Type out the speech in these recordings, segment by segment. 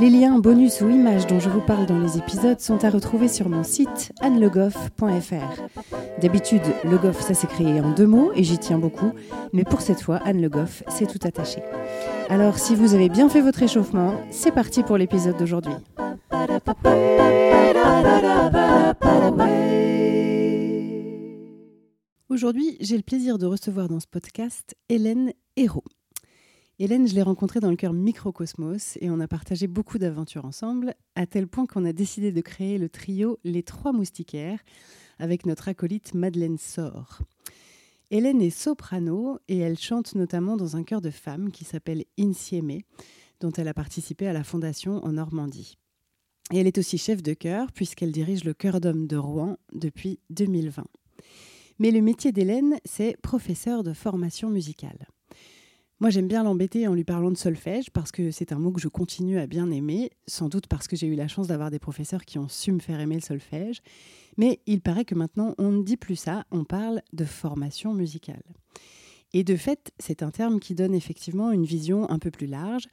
Les liens, bonus ou images dont je vous parle dans les épisodes sont à retrouver sur mon site annelegoff.fr. D'habitude, Le Goff, ça s'est créé en deux mots et j'y tiens beaucoup, mais pour cette fois, Anne Le Goff, c'est tout attaché. Alors, si vous avez bien fait votre échauffement, c'est parti pour l'épisode d'aujourd'hui. Aujourd'hui, j'ai le plaisir de recevoir dans ce podcast Hélène Hérault. Hélène, je l'ai rencontrée dans le cœur Microcosmos et on a partagé beaucoup d'aventures ensemble, à tel point qu'on a décidé de créer le trio Les Trois Moustiquaires avec notre acolyte Madeleine Sor. Hélène est soprano et elle chante notamment dans un chœur de femmes qui s'appelle Insieme, dont elle a participé à la fondation en Normandie. Elle est aussi chef de chœur puisqu'elle dirige le chœur d'hommes de Rouen depuis 2020. Mais le métier d'Hélène, c'est professeur de formation musicale. Moi, j'aime bien l'embêter en lui parlant de solfège parce que c'est un mot que je continue à bien aimer, sans doute parce que j'ai eu la chance d'avoir des professeurs qui ont su me faire aimer le solfège. Mais il paraît que maintenant, on ne dit plus ça, on parle de formation musicale. Et de fait, c'est un terme qui donne effectivement une vision un peu plus large.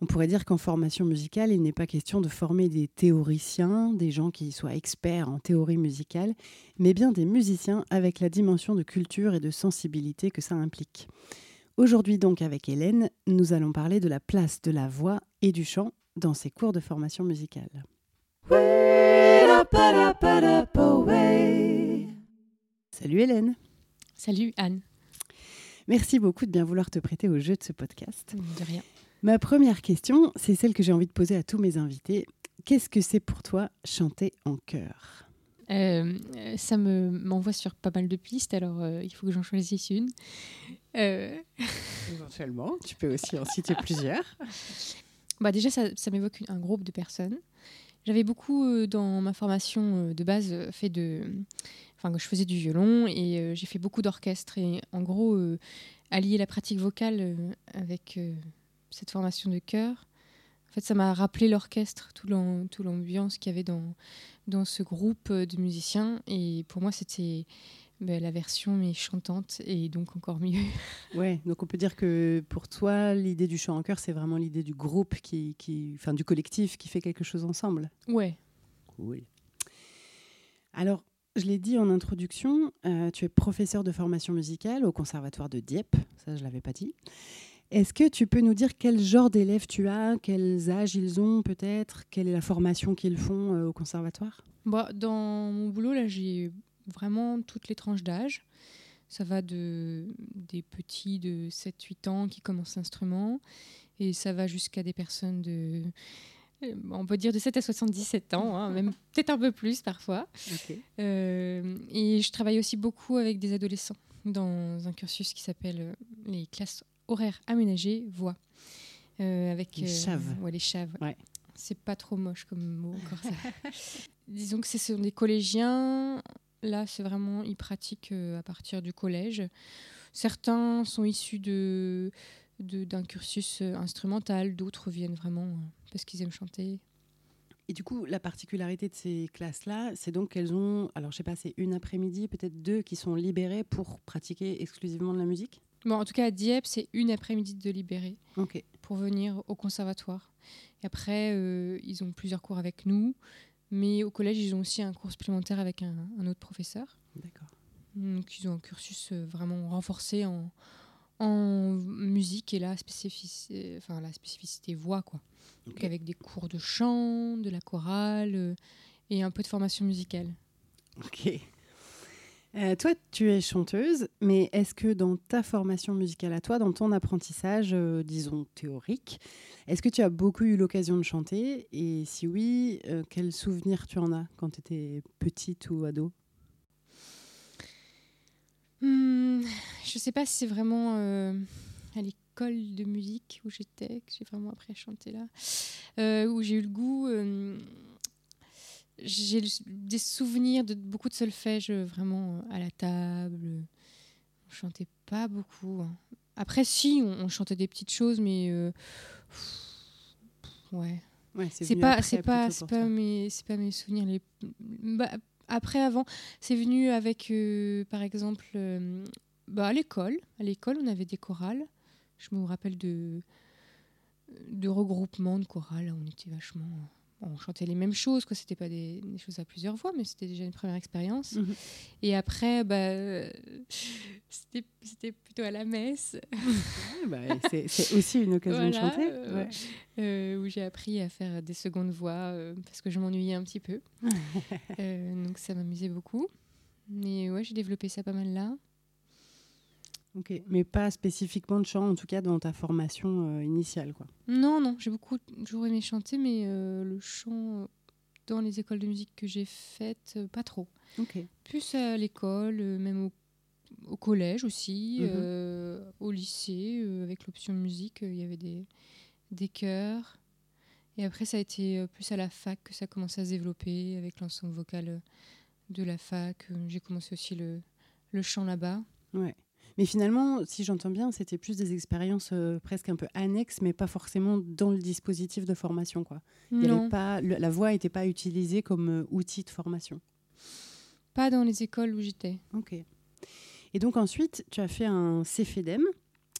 On pourrait dire qu'en formation musicale, il n'est pas question de former des théoriciens, des gens qui soient experts en théorie musicale, mais bien des musiciens avec la dimension de culture et de sensibilité que ça implique. Aujourd'hui donc avec Hélène, nous allons parler de la place de la voix et du chant dans ces cours de formation musicale. Salut Hélène. Salut Anne. Merci beaucoup de bien vouloir te prêter au jeu de ce podcast. De rien. Ma première question, c'est celle que j'ai envie de poser à tous mes invités. Qu'est-ce que c'est pour toi chanter en chœur? Euh, ça me m'envoie sur pas mal de pistes, alors euh, il faut que j'en choisisse une. Euh... Éventuellement, tu peux aussi en citer plusieurs. Bah déjà, ça, ça m'évoque un groupe de personnes. J'avais beaucoup euh, dans ma formation de base fait de, enfin, je faisais du violon et j'ai fait beaucoup d'orchestre et en gros allier la pratique vocale avec cette formation de chœur. En fait, ça m'a rappelé l'orchestre, tout l'ambiance qu'il y avait dans dans ce groupe de musiciens. Et pour moi, c'était ben, la version mais chantante et donc encore mieux. Ouais, donc on peut dire que pour toi, l'idée du chant en chœur, c'est vraiment l'idée du groupe, qui, qui, enfin du collectif qui fait quelque chose ensemble. Ouais. Oui. Alors, je l'ai dit en introduction, euh, tu es professeur de formation musicale au Conservatoire de Dieppe, ça je l'avais pas dit. Est-ce que tu peux nous dire quel genre d'élèves tu as, quels âges ils ont peut-être, quelle est la formation qu'ils font euh, au conservatoire? Bah, Dans mon boulot, là, j'ai vraiment toutes les tranches d'âge. Ça va de, des petits de 7-8 ans qui commencent l'instrument et ça va jusqu'à des personnes de, euh, on peut dire de 7 à 77 ans, hein, même peut-être un peu plus parfois. Euh, et je travaille aussi beaucoup avec des adolescents dans un cursus qui s'appelle les classes horaire aménagé, voix. Euh, avec, les euh, chaves. Ouais, les chaves. C'est pas trop moche comme mot encore ça. Disons que ce sont des collégiens. Là, c'est vraiment, ils pratiquent euh, à partir du collège. Certains sont issus de d'un cursus instrumental, d'autres viennent vraiment parce qu'ils aiment chanter. Et du coup, la particularité de ces classes-là, c'est donc qu'elles ont, alors je sais pas, c'est une après-midi, peut-être deux qui sont libérées pour pratiquer exclusivement de la musique? Bon, en tout cas, à Dieppe, c'est une après-midi de libérer pour venir au conservatoire. Et après, euh, ils ont plusieurs cours avec nous, mais au collège, ils ont aussi un cours supplémentaire avec un, autre professeur. D'accord. Donc, ils ont un cursus euh, vraiment renforcé en, en musique et la spécificité, enfin, la spécificité voix, quoi. Donc, avec des cours de chant, de la chorale euh, et un peu de formation musicale. Ok. Euh, toi, tu es chanteuse, mais est-ce que dans ta formation musicale à toi, dans ton apprentissage, euh, disons théorique, est-ce que tu as beaucoup eu l'occasion de chanter? Et si oui, euh, quels souvenirs tu en as quand tu étais petite ou ado? Hmm, Je ne sais pas si c'est vraiment école de musique où j'étais, que j'ai vraiment appris à chanter là, où j'ai eu le goût j'ai des souvenirs de beaucoup de solfège vraiment à la table. On chantait pas beaucoup. Hein. Après, si, on, chantait des petites choses, mais ouais. ouais c'est pas, c'est pas, c'est pas mes, c'est pas mes souvenirs les. Bah, après, avant, c'est venu avec, euh, par exemple, euh, bah, à l'école. À l'école, on avait des chorales. Je me rappelle de, de regroupements de chorales. On était vachement on chantait les mêmes choses, quoi. C'était pas des, choses à plusieurs voix, mais c'était déjà une première expérience. Mhm. Et après, bah, c'était plutôt à la messe. Bah, c'est aussi une occasion de chanter. Euh, euh, où j'ai appris à faire des secondes voix euh, parce que je m'ennuyais un petit peu. donc ça m'amusait beaucoup. Mais ouais, j'ai développé ça pas mal là. Ok, mais pas spécifiquement de chant, en tout cas dans ta formation euh, initiale, quoi. Non, non, j'ai beaucoup toujours aimé chanter, mais euh, le chant euh, dans les écoles de musique que j'ai faites, pas trop. Ok. Plus à l'école, même au, collège aussi, mhm. au lycée, avec l'option musique, il y avait des, des chœurs. Et après, ça a été plus à la fac que ça a commencé à se développer avec l'ensemble vocal de la fac. J'ai commencé aussi le, le chant là-bas. Ouais. Mais finalement, si j'entends bien, c'était plus des expériences euh, presque un peu annexes, mais pas forcément dans le dispositif de formation. Quoi. Il y avait pas, la voix n'était pas utilisée comme euh, outil de formation. Pas dans les écoles où j'étais. Ok. Et donc ensuite, tu as fait un CFEDEM.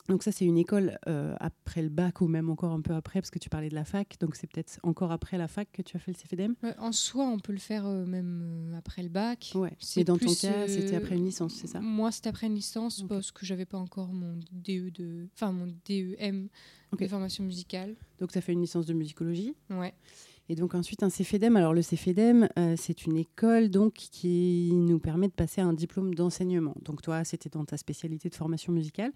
Donc ça, c'est une école euh, après le bac ou même encore un peu après, parce que tu parlais de la fac. Donc c'est peut-être encore après la fac que tu as fait le CFEDEM En soi, on peut le faire euh, même euh, après le bac. Ouais. Mais dans ton cas, c'était après une licence, c'est ça? Moi, c'était après une licence parce que j'avais pas encore mon DE de, enfin mon DEM de formation musicale. Donc tu as fait une licence de musicologie? Ouais. Et donc ensuite un CFEDEM. Alors le CFEDEM, euh, c'est une école donc qui nous permet de passer un diplôme d'enseignement. Donc toi, c'était dans ta spécialité de formation musicale.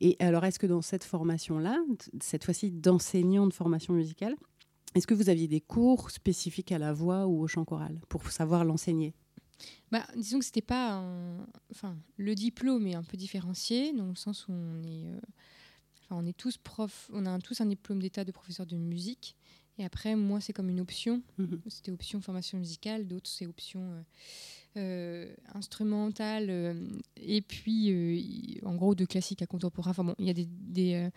Et alors est-ce que dans cette formation-là, cette fois-ci d'enseignant de formation musicale, est-ce que vous aviez des cours spécifiques à la voix ou au chant choral pour savoir l'enseigner? Bah, disons que c'était pas enfin le diplôme est un peu différencié dans le sens où on est euh, on est tous profs on a tous un diplôme d'état de professeur de musique et après, moi, c'est comme une option. Mhm. C'était option formation musicale, d'autres, c'est option euh, euh, instrumentale. Euh, et puis, en gros, de classique à contemporain. Enfin bon, il y a des,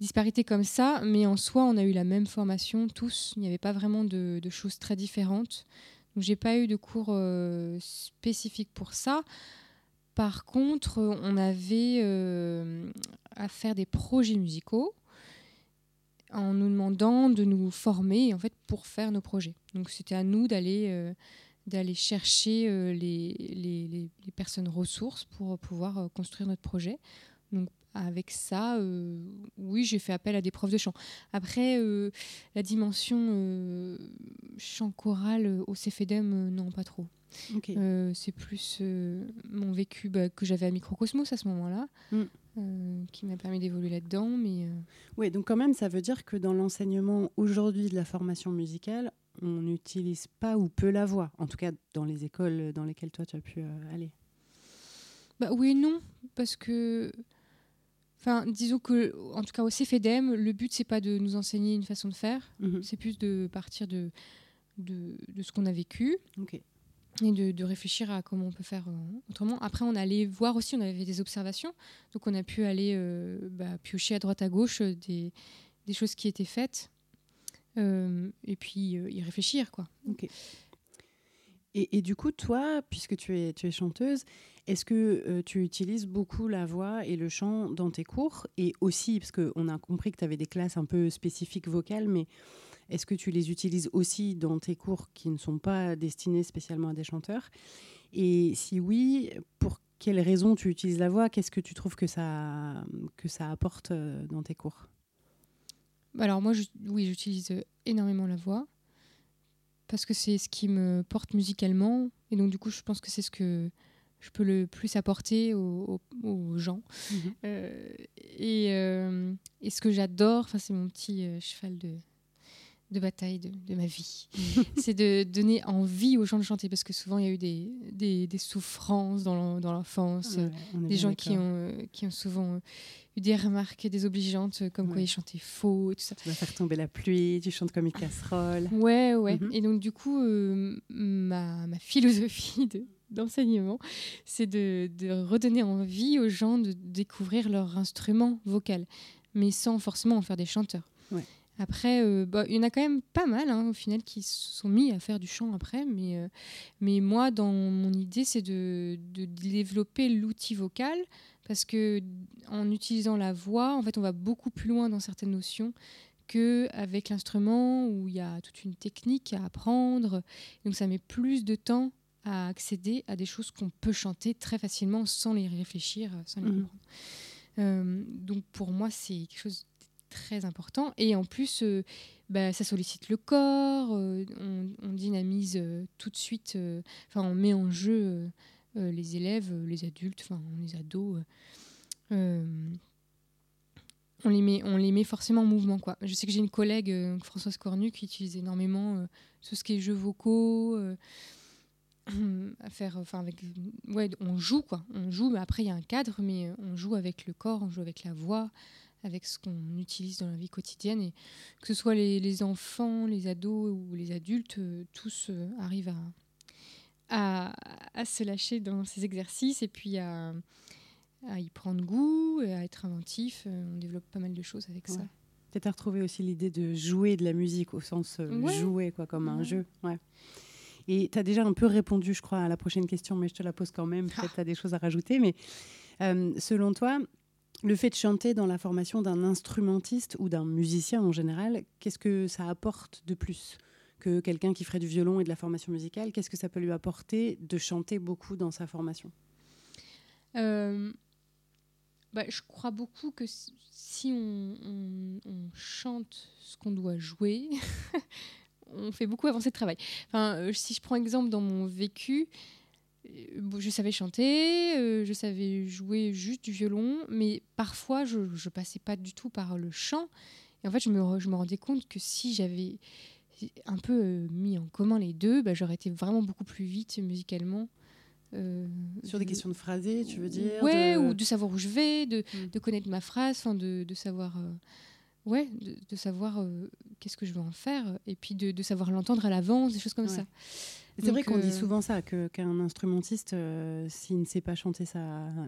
disparités comme ça, mais en soi, on a eu la même formation, tous. Il n'y avait pas vraiment de, de choses très différentes. Donc, j'ai pas eu de cours spécifiques pour ça. Par contre, on avait à faire des projets musicaux en nous demandant de nous former en fait pour faire nos projets. Donc c'était à nous d'aller euh, d'aller chercher euh, les, les, les, personnes ressources pour pouvoir euh, construire notre projet. Donc avec ça, oui, j'ai fait appel à des profs de chant. Après, la dimension chant choral au CFEDEM, non, pas trop. c'est plus mon vécu bah, que j'avais à Microcosmos à ce moment-là. Mm. Euh, qui m'a permis d'évoluer là-dedans. Mais euh, Oui, donc quand même, ça veut dire que dans l'enseignement aujourd'hui de la formation musicale, on n'utilise pas ou peu la voix, en tout cas dans les écoles dans lesquelles toi tu as pu euh, aller. Bah oui et non, parce que, enfin, disons que, en tout cas au CFEDEM, le but c'est pas de nous enseigner une façon de faire, mhm. c'est plus de partir de, de, de ce qu'on a vécu. Ok et de, réfléchir à comment on peut faire euh, autrement. Après, on allait voir aussi, on avait des observations, donc on a pu aller euh, bah, piocher à droite à gauche euh, des, des choses qui étaient faites et puis y réfléchir. Quoi. Et, du coup, toi, puisque tu es, chanteuse, est-ce que tu utilises beaucoup la voix et le chant dans tes cours? Et aussi, parce qu'on a compris que tu avais des classes un peu spécifiques vocales, mais est-ce que tu les utilises aussi dans tes cours qui ne sont pas destinés spécialement à des chanteurs? Et si oui, pour quelles raisons tu utilises la voix? Qu'est-ce que tu trouves que ça, que ça apporte euh, dans tes cours? Alors moi, oui, j'utilise énormément la voix parce que c'est ce qui me porte musicalement. Et donc du coup, je pense que c'est ce que je peux le plus apporter aux, gens. Mhm. Euh, et, euh, et, ce que j'adore, c'est mon petit cheval de, de bataille de, ma vie. c'est de donner envie aux gens de chanter parce que souvent il y a eu des, des, souffrances dans l'enfance, des gens qui ont, qui ont souvent eu des remarques désobligeantes comme quoi ils chantaient faux, tout ça. Tu vas faire tomber la pluie, tu chantes comme une casserole. Ouais, ouais. Mhm. Et donc du coup, euh, ma, ma, philosophie d'enseignement, c'est de, de redonner envie aux gens de découvrir leur instrument vocal, mais sans forcément en faire des chanteurs. Ouais. Après, euh, bah, il y en a quand même pas mal hein, au final qui se sont mis à faire du chant après, mais, euh, mais moi, dans mon idée, c'est de, de, développer l'outil vocal parce que en utilisant la voix, en fait, on va beaucoup plus loin dans certaines notions qu'avec l'instrument où il y a toute une technique à apprendre. Donc, ça met plus de temps à accéder à des choses qu'on peut chanter très facilement sans les réfléchir, sans les mmh. comprendre. Euh, donc, pour moi, c'est quelque chose très important. Et en plus, euh, bah, ça sollicite le corps, euh, on, dynamise euh, tout de suite, enfin, on met en jeu les élèves, les adultes, enfin, les ados. on les, met, on les met forcément en mouvement. Quoi. Je sais que j'ai une collègue, Françoise Cornu, qui utilise énormément tout ce qui est jeux vocaux à faire enfin avec ouais on joue quoi on joue mais après il y a un cadre mais on joue avec le corps on joue avec la voix avec ce qu'on utilise dans la vie quotidienne. Et que ce soit les, enfants, les ados ou les adultes, euh, tous euh, arrivent à, à, se lâcher dans ces exercices et puis à, à, y prendre goût et à être inventif. Euh, on développe pas mal de choses avec ça. Peut-être à retrouver aussi l'idée de jouer de la musique au sens jouer, quoi, comme un jeu. Ouais. Et tu as déjà un peu répondu, je crois, à la prochaine question, mais je te la pose quand même. Peut-être tu as des choses à rajouter. Mais selon toi, le fait de chanter dans la formation d'un instrumentiste ou d'un musicien en général, qu'est-ce que ça apporte de plus que quelqu'un qui ferait du violon et de la formation musicale? Qu'est-ce que ça peut lui apporter de chanter beaucoup dans sa formation? Euh, bah, Je crois beaucoup que si on, chante ce qu'on doit jouer, on fait beaucoup avancer le travail. Enfin, euh, si je prends exemple dans mon vécu, je savais chanter, euh, je savais jouer juste du violon, mais parfois je ne passais pas du tout par le chant. Et en fait, je me, je me rendais compte que si j'avais un peu euh, mis en commun les deux, bah, j'aurais été vraiment beaucoup plus vite musicalement. Sur des questions de phrasé, tu veux dire Ouais, ou de savoir où je vais, de, hmm. de connaître ma phrase, de, de savoir ouais, de, savoir qu'est-ce que je veux en faire, et puis de, de savoir l'entendre à l'avance, des choses comme ça. C'est vrai qu'on dit euh, souvent ça, qu'un instrumentiste, euh, s'il ne sait pas chanter ça,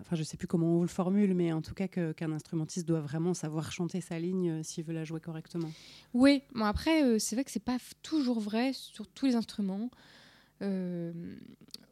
enfin je sais plus comment on le formule, mais en tout cas qu'un instrumentiste doit vraiment savoir chanter sa ligne euh, s'il veut la jouer correctement. Oui, bon après c'est vrai que c'est pas toujours vrai sur tous les instruments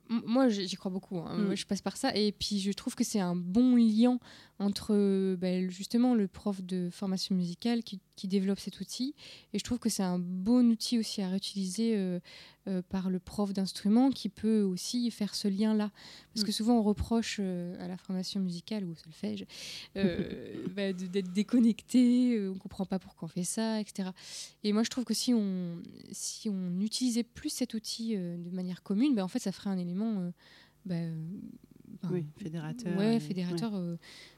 moi, j'y crois beaucoup. Hein. Moi, mm. je passe par ça. Et puis, je trouve que c'est un bon lien entre bah, justement le prof de formation musicale qui, développe cet outil. Et je trouve que c'est un bon outil aussi à réutiliser euh, euh, par le prof d'instrument qui peut aussi faire ce lien-là. Parce que mm. souvent, on reproche euh, à la formation musicale ou au solfège bah, d'être déconnecté, on ne comprend pas pourquoi on fait ça, etc. Et moi, je trouve que si on, si on utilisait plus cet outil de manière commune, bah, en fait, ça ferait un élément euh, bah, euh, oui, fédérateur. Ouais, fédérateur. Euh,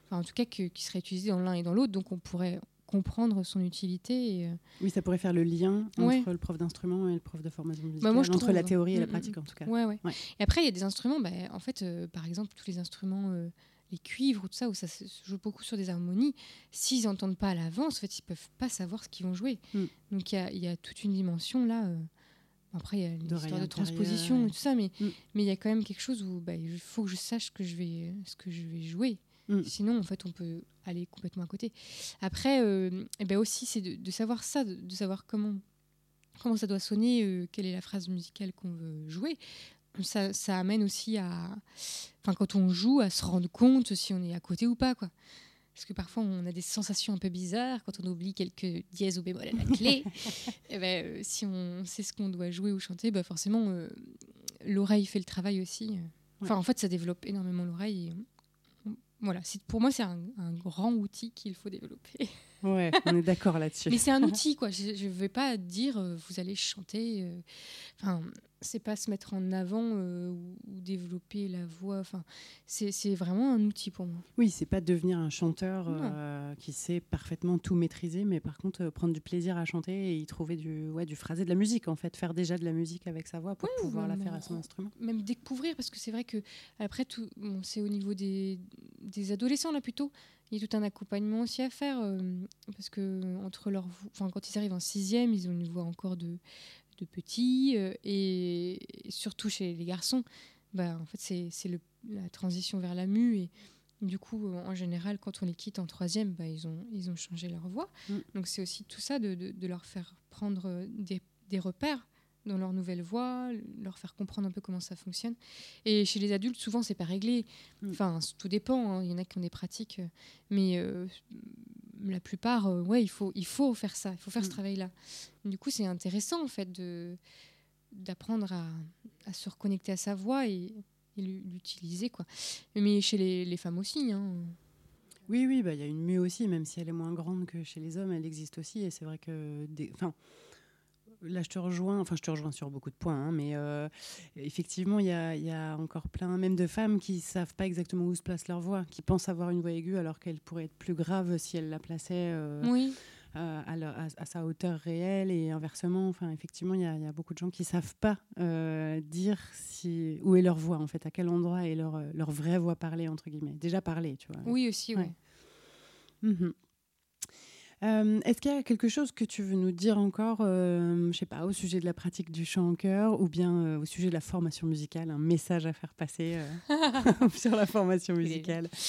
en tout cas, qui serait utilisé dans l'un et dans l'autre. Donc, on pourrait comprendre son utilité. Et, Oui, ça pourrait faire le lien entre le prof d'instrument et le prof de formation musicale, bah, entre la théorie et la mm, mm, pratique en tout cas. Ouais. Et après, il y a des instruments, bah, en fait, par exemple, tous les instruments, les cuivres ou tout ça, où ça se joue beaucoup sur des harmonies, s'ils n'entendent pas à l'avance, en fait, ils peuvent pas savoir ce qu'ils vont jouer. Mm. Donc, il y, y, a toute une dimension là. Après, il y a l'histoire de transposition et tout ça, mais mm. mais il y a quand même quelque chose où bah, il faut que je sache que je vais, ce que je vais jouer. Mm. Sinon, en fait, on peut aller complètement à côté. Après, euh, eh ben aussi, c'est de, savoir ça, de, savoir comment, comment ça doit sonner, euh, quelle est la phrase musicale qu'on veut jouer. Ça, ça amène aussi à, enfin, quand on joue, à se rendre compte si on est à côté ou pas, quoi. Parce que parfois, on a des sensations un peu bizarres quand on oublie quelques dièses ou bémol à la clé. et ben, euh, si on sait ce qu'on doit jouer ou chanter, bah forcément, euh, l'oreille fait le travail aussi. Enfin, en fait, ça développe énormément l'oreille. voilà, pour moi, c'est un, grand outil qu'il faut développer. Ouais, on est d'accord là-dessus. Mais c'est un outil, quoi. Je ne vais pas dire euh, vous allez chanter. Enfin, c'est pas se mettre en avant euh, ou, ou développer la voix. Enfin, c'est vraiment un outil pour moi. Oui, c'est pas devenir un chanteur euh, qui sait parfaitement tout maîtriser, mais par contre euh, prendre du plaisir à chanter et y trouver du, ouais, du phrasé, de la musique en fait, faire déjà de la musique avec sa voix pour Ouais, pouvoir la faire à son en- instrument. Même découvrir, parce que c'est vrai que après tout, bon, c'est au niveau des, des adolescents là plutôt. Il y a tout un accompagnement aussi à faire euh, parce que entre leur, enfin quand ils arrivent en sixième, ils ont une voix encore de, de petits euh, et, surtout chez les garçons, bah en fait c'est la transition vers la mue et du coup euh, en général quand on les quitte en troisième, bah, ils ont ils ont changé leur voix. Mm. Donc c'est aussi tout ça de, de- de leur faire prendre euh, des, des repères dans leur nouvelle voix, leur faire comprendre un peu comment ça fonctionne. Et chez les adultes, souvent, c'est pas réglé. Mm. Enfin, tout dépend. hein. Il y en a qui ont des pratiques, mais euh, la plupart, euh, ouais, il faut, il faut faire ça. Il faut faire ce Mm. travail-là. Du coup, c'est intéressant en fait de d'apprendre à, à se reconnecter à sa voix et, et l'u- l'utiliser quoi. Mais chez les, les femmes aussi. Hein. Oui, oui, bah, il y a une mue aussi, même si elle est moins grande que chez les hommes, elle existe aussi. Et c'est vrai que. Des... Enfin, là, je te rejoins, enfin, je te rejoins sur beaucoup de points, hein, mais euh, effectivement, il y a, il y a encore plein, même de femmes qui savent pas exactement où se place leur voix, qui pensent avoir une voix aiguë alors qu'elle pourrait être plus grave si elle la plaçait euh, Oui. euh, à, leur- à- à sa hauteur réelle et inversement. Enfin, effectivement, il y, a- il y a beaucoup de gens qui savent pas dire si, où est leur voix, en fait, à quel endroit est leur, leur vraie voix parlée, entre guillemets. Déjà parlée, tu vois. Oui aussi. Ouais. Ouais. Mhm. Euh, Est-ce qu'il y a quelque chose que tu veux nous dire encore, euh, je sais pas, au sujet de la pratique du chant en chœur ou bien euh, au sujet de la formation musicale, un message à faire passer euh, sur la formation musicale?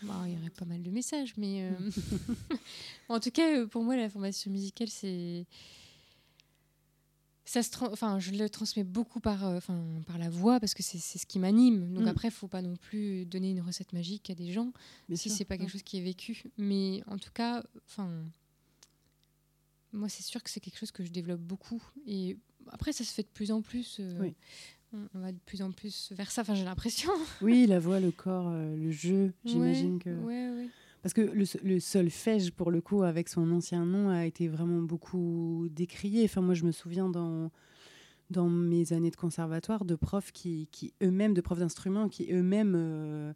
Bon, il y aurait pas mal de messages, mais en tout cas, pour moi, la formation musicale, c'est ça se enfin je le transmets beaucoup par euh, enfin par la voix parce que c'est ce qui m'anime donc Mm. après faut pas non plus donner une recette magique à des gens Bien si c'est pas quelque chose qui est vécu mais en tout cas enfin moi c'est sûr que c'est quelque chose que je développe beaucoup et après ça se fait de plus en plus euh, Oui. on, va de plus en plus vers ça enfin j'ai l'impression Oui, la voix, le corps, euh, le jeu, j'imagine Ouais, que. ouais Parce que le, solfège, pour le coup, avec son ancien nom, a été vraiment beaucoup décrié. Enfin, moi, je me souviens dans, dans mes années de conservatoire de profs qui, qui eux-mêmes, de profs d'instruments, qui eux-mêmes euh,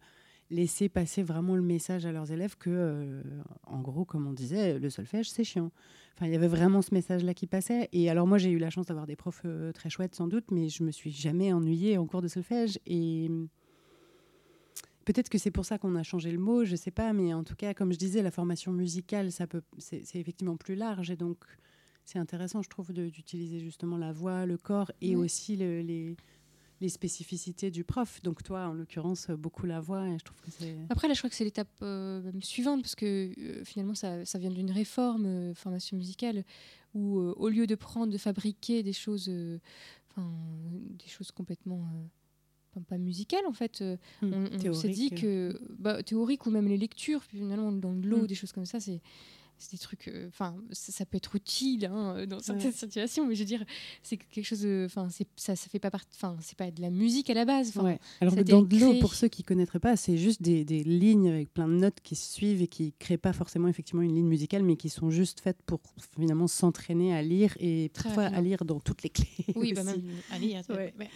laissaient passer vraiment le message à leurs élèves que, euh, en gros, comme on disait, le solfège, c'est chiant. Enfin, il y avait vraiment ce message-là qui passait. Et alors, moi, j'ai eu la chance d'avoir des profs euh, très chouettes, sans doute, mais je me suis jamais ennuyée en cours de solfège. Et. Peut-être que c'est pour ça qu'on a changé le mot, je sais pas, mais en tout cas, comme je disais, la formation musicale, ça peut, c'est c'est effectivement plus large et donc c'est intéressant, je trouve, de- d'utiliser justement la voix, le corps et Oui. aussi le- les, les spécificités du prof. Donc toi, en l'occurrence, beaucoup la voix et je trouve que c'est. Après, là, je crois que c'est l'étape euh, suivante, parce que euh, finalement, ça, ça vient d'une réforme, euh, formation musicale, où au lieu de prendre, de fabriquer des choses, des choses complètement pas, musicales, en fait, euh, Hmm, on, on s'est dit que, bah, théorique ou même les lectures, finalement, dans de l'eau, Mm. des choses comme ça, c'est c'est des trucs, euh, enfin, ça, ça peut être utile hein, dans certaines situations, mais je veux dire, c'est quelque chose, de- enfin, ça, ça fait pas partie, enfin, c'est pas de la musique à la base, Ouais. Alors que dans de l'eau, pour ceux qui connaîtraient pas, c'est juste des, des lignes avec plein de notes qui se suivent et qui créent pas forcément effectivement une ligne musicale, mais qui sont juste faites pour finalement s'entraîner à lire et parfois à lire dans toutes les clés. Oui, bah même à lire. Ouais. ouais.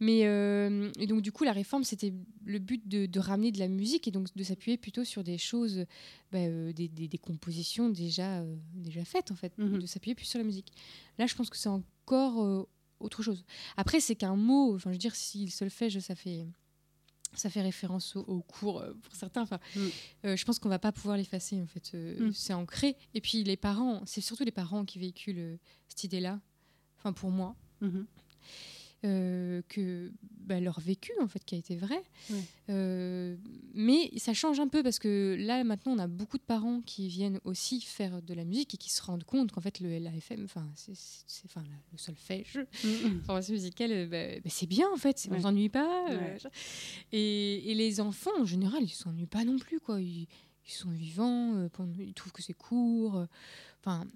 Mais euh, et donc du coup, la réforme, c'était le but de, de ramener de la musique et donc de s'appuyer plutôt sur des choses, bah, euh, des, des- des compositions déjà euh, déjà faites en fait, Mhm. de s'appuyer plus sur la musique. Là, je pense que c'est encore euh, autre chose. Après, c'est qu'un mot. Enfin, je veux dire, si le solfège, ça fait ça fait référence au, au cours euh, pour certains. Enfin, Mm. euh, je pense qu'on va pas pouvoir l'effacer en fait. Mm. C'est ancré. Et puis les parents, c'est surtout les parents qui véhiculent cette idée-là. Enfin, pour moi Mhm. Euh, que bah, leur vécu en fait qui a été vrai. Ouais. Euh, mais ça change un peu parce que là maintenant on a beaucoup de parents qui viennent aussi faire de la musique et qui se rendent compte qu'en fait le LAFM, enfin c'est, enfin le solfège, Mhm. formation musicale, euh, bah, bah, c'est bien en fait, c'est- on Ouais. s'ennuie pas. euh, Ouais. et, et les enfants en général ils s'ennuient pas non plus quoi. Ils, ils sont vivants, ils trouvent que c'est court. Enfin.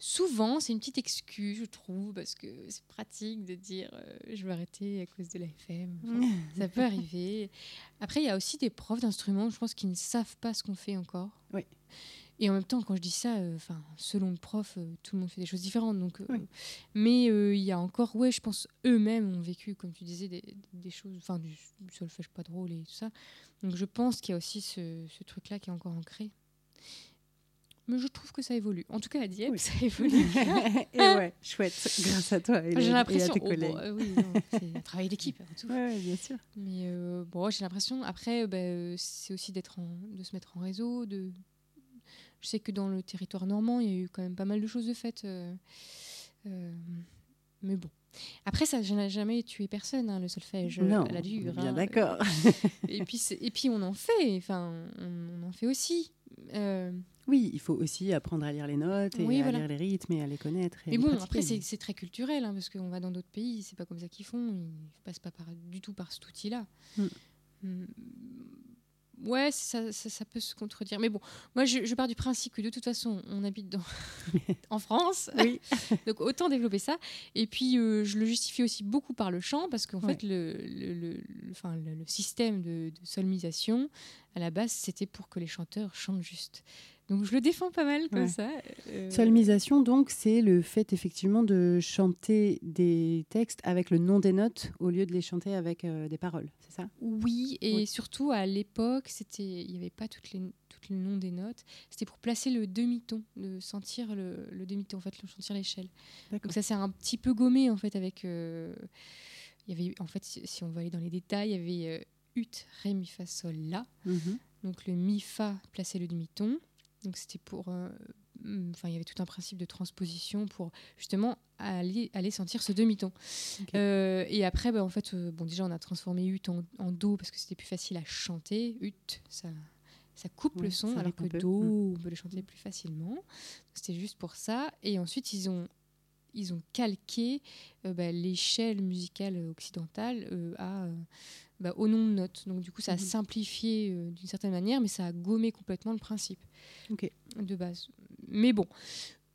Souvent, c'est une petite excuse, je trouve, parce que c'est pratique de dire euh, je vais arrêter à cause de la FM. Enfin, ça peut arriver. Après, il y a aussi des profs d'instruments, je pense, qui ne savent pas ce qu'on fait encore. Oui. Et en même temps, quand je dis ça, euh, selon le prof, euh, tout le monde fait des choses différentes. Donc, Oui. mais il y a encore, ouais, je pense, eux-mêmes ont vécu, comme tu disais, des, des choses, enfin, du, du solfège pas drôle et tout ça. Donc, je pense qu'il y a aussi ce, ce truc-là qui est encore ancré. Mais je trouve que ça évolue. En tout cas, à Dieppe, Oui. ça évolue. et ouais, chouette, grâce à toi J'ai et à l'impression. tes oh, bon, collègues. euh, oui, c'est un travail d'équipe. avant tout. Ouais, bien sûr. Mais euh, bon, j'ai l'impression, après, euh, bah, c'est aussi d'être en- de se mettre en réseau. De... Je sais que dans le territoire normand, il y a eu quand même pas mal de choses de faites. euh, mais bon. Après, ça n'a jamais tué personne, hein, le solfège Non, à la dure. bien hein. d'accord. Et puis, et puis, on en fait. Enfin, on, on en fait aussi. Oui, il faut aussi apprendre à lire les notes et Oui, à voilà. lire les rythmes et à les connaître. Et mais bon, après, c'est très culturel, hein, parce qu'on va dans d'autres pays, c'est pas comme ça qu'ils font. Ils passent pas par, du tout par cet outil-là. Mm. Mm. Ouais, ça, ça, ça peut se contredire. Mais bon, moi, je, je pars du principe que de toute façon, on habite dans, en France, donc autant développer ça. Et puis, euh, je le justifie aussi beaucoup par le chant, parce qu'en Ouais. fait, le système de, de solmisation, à la base, c'était pour que les chanteurs chantent juste. Donc, je le défends pas mal comme Ouais. ça. euh, Solmisation, donc, c'est le fait effectivement de chanter des textes avec le nom des notes au lieu de les chanter avec euh, des paroles, c'est ça? Oui, et Oui. surtout à l'époque, c'était, il n'y avait pas toutes les, toutes les noms des notes. C'était pour placer le demi-ton, de sentir le, le demi-ton, en fait, le sentir l'échelle. Donc ça s'est un petit peu gommé en fait avec. euh, il y avait, en fait, si, si on va aller dans les détails, il y avait euh, ut, ré, mi, fa, sol, la. Mhm. Donc le mi, fa plaçait le demi-ton. Donc c'était pour. euh, mm, Enfin, il y avait tout un principe de transposition pour justement aller, aller sentir ce demi-ton. Euh, et après, bah, en fait, euh, bon, déjà, on a transformé ut en, en do parce que c'était plus facile à chanter. Ut, ça, ça coupe Ouais, le son, alors que do, Mm. on peut le chanter plus facilement. C'était juste pour ça. Et ensuite, ils ont, ils ont calqué euh, bah, l'échelle musicale occidentale euh, à, euh, bah, au nom de notes. Donc, du coup, ça a Mhm. simplifié euh, d'une certaine manière, mais ça a gommé complètement le principe de base. Mais bon,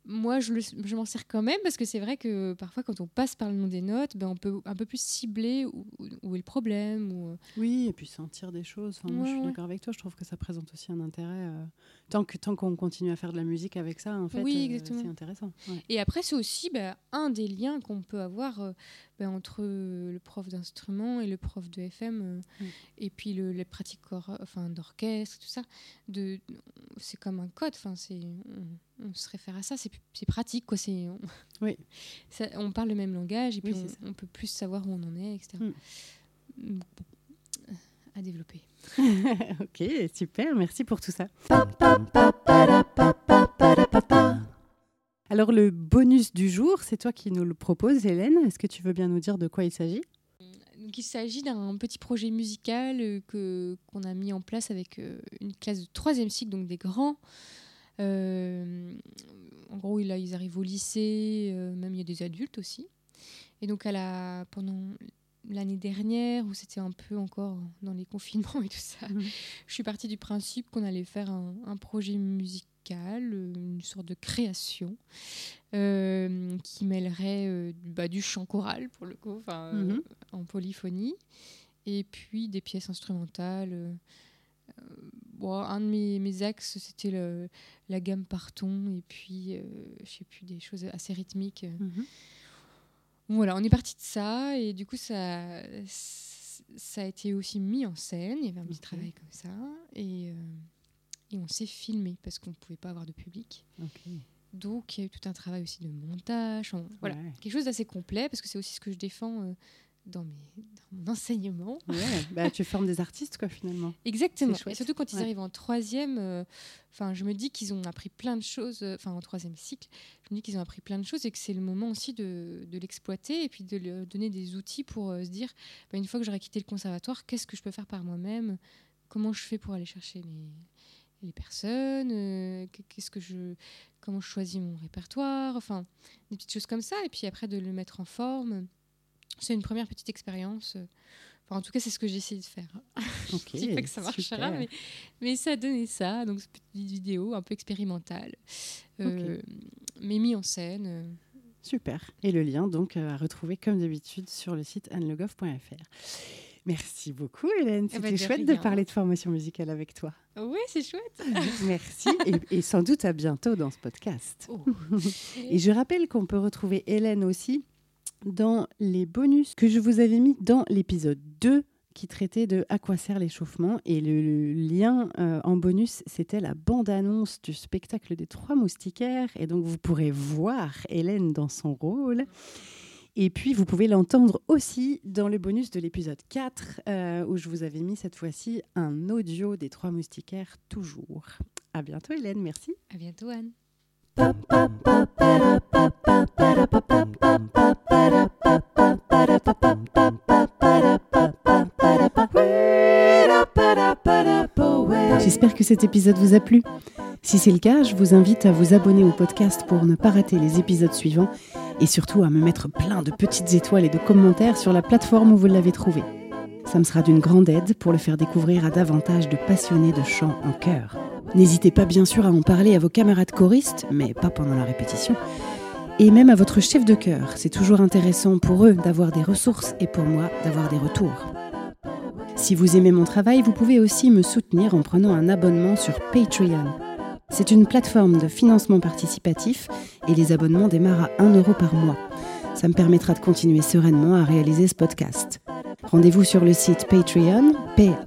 moi, je, je m'en sers quand même parce que c'est vrai que parfois, quand on passe par le nom des notes, ben, on peut un peu plus cibler où, où- où est le problème. Ou... euh, Oui, et puis sentir des choses. Enfin, moi, je suis ouais. d'accord avec toi. Je trouve que ça présente aussi un intérêt. euh, tant que tant qu'on continue à faire de la musique avec ça, en fait, Oui, euh, c'est intéressant. Ouais. Et après, c'est aussi ben, un des liens qu'on peut avoir euh, ben, entre le prof d'instrument et le prof de FM, euh, et puis le, les pratiques cor- enfin, d'orchestre, tout ça. De, c'est comme un code. Enfin, c'est, on, on se réfère à ça. C'est, pratique, quoi. C'est, on, Oui. ça- on parle le même langage et puis Oui, on, on peut plus savoir où on en est, etc. Mm. Bon, à développer. ok, super. Merci pour tout ça. Alors, le bonus du jour, c'est toi qui nous le proposes, Hélène. Est-ce que tu veux bien nous dire de quoi il s'agit? Donc, il s'agit d'un petit projet musical euh, que qu'on a mis en place avec euh, une classe de troisième cycle, donc des grands. Euh, en gros, là, ils arrivent au lycée, euh, même il y a des adultes aussi. Et donc, à la, pendant l'année dernière, où c'était un peu encore dans les confinements et tout ça, Mhm. je suis partie du principe qu'on allait faire un, un projet musical, euh, une sorte de création, euh, qui mêlerait euh, du- bah, du chant choral, pour le coup, Mhm. en polyphonie, et puis des pièces instrumentales. bon, un de mes, mes axes, c'était la gamme parton, et puis, je sais plus, des choses assez rythmiques. Mhm. Voilà, on est parti de ça et du coup ça, ça a été aussi mis en scène. Il y avait un petit travail comme ça et, euh, et on s'est filmé parce qu'on ne pouvait pas avoir de public. Ok. Donc il y a eu tout un travail aussi de montage. on- voilà, Ouais. quelque chose d'assez complet parce que c'est aussi ce que je défends euh, dans, mes, dans mon enseignement. Ouais, bah, tu formes des artistes, quoi, finalement. Exactement. Et surtout quand ils Ouais. arrivent en troisième, euh, je me dis qu'ils ont appris plein de choses, euh, enfin en troisième cycle, je me dis qu'ils ont appris plein de choses et que c'est le moment aussi de, de l'exploiter et puis de leur donner des outils pour euh, se dire, bah, une fois que j'aurai quitté le conservatoire, qu'est-ce que je peux faire par moi-même? Comment je fais pour aller chercher les, les personnes euh, qu- Qu'est-ce que je, comment je choisis mon répertoire Enfin, des petites choses comme ça. Et puis après de le mettre en forme. C'est une première petite expérience. euh, Enfin, en tout cas, c'est ce que j'ai essayé de faire. Je dis pas que ça marchera, mais, mais ça a donné ça. Donc, cette petite vidéo un peu expérimentale, euh, mais mis en scène. Super. Et le lien, donc, à retrouver comme d'habitude sur le site annelegov.fr. Merci beaucoup, Hélène. Eh ben, C'était de chouette de parler de formation musicale avec toi. Oui, c'est chouette. Merci et, et sans doute à bientôt dans ce podcast. Oh. Et je rappelle qu'on peut retrouver Hélène aussi dans les bonus que je vous avais mis dans l'épisode 2 qui traitait de à quoi sert l'échauffement. Et le, le lien euh, en bonus, c'était la bande-annonce du spectacle des trois moustiquaires. Et donc, vous pourrez voir Hélène dans son rôle. Et puis, vous pouvez l'entendre aussi dans le bonus de l'épisode 4, euh, où je vous avais mis cette fois-ci un audio des trois moustiquaires, toujours. À bientôt, Hélène. Merci. À bientôt, Anne. J'espère que cet épisode vous a plu. Si c'est le cas, je vous invite à vous abonner au podcast pour ne pas rater les épisodes suivants et surtout à me mettre plein de petites étoiles et de commentaires sur la plateforme où vous l'avez trouvé. Ça me sera d'une grande aide pour le faire découvrir à davantage de passionnés de chant en chœur. N'hésitez pas bien sûr à en parler à vos camarades choristes, mais pas pendant la répétition. Et même à votre chef de chœur, c'est toujours intéressant pour eux d'avoir des ressources et pour moi d'avoir des retours. Si vous aimez mon travail, vous pouvez aussi me soutenir en prenant un abonnement sur Patreon. C'est une plateforme de financement participatif et les abonnements démarrent à 1 euro par mois. Ça me permettra de continuer sereinement à réaliser ce podcast. Rendez-vous sur le site Patreon, P-A-T-R-E-O-N,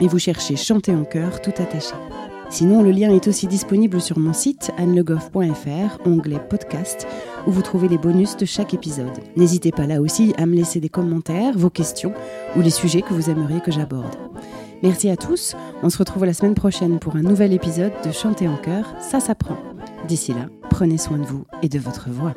et vous cherchez Chanter en chœur tout attaché. Sinon, le lien est aussi disponible sur mon site annelegoff.fr, onglet podcast, où vous trouvez les bonus de chaque épisode. N'hésitez pas là aussi à me laisser des commentaires, vos questions ou les sujets que vous aimeriez que j'aborde. Merci à tous. On se retrouve la semaine prochaine pour un nouvel épisode de Chanter en chœur, ça s'apprend. D'ici là, prenez soin de vous et de votre voix.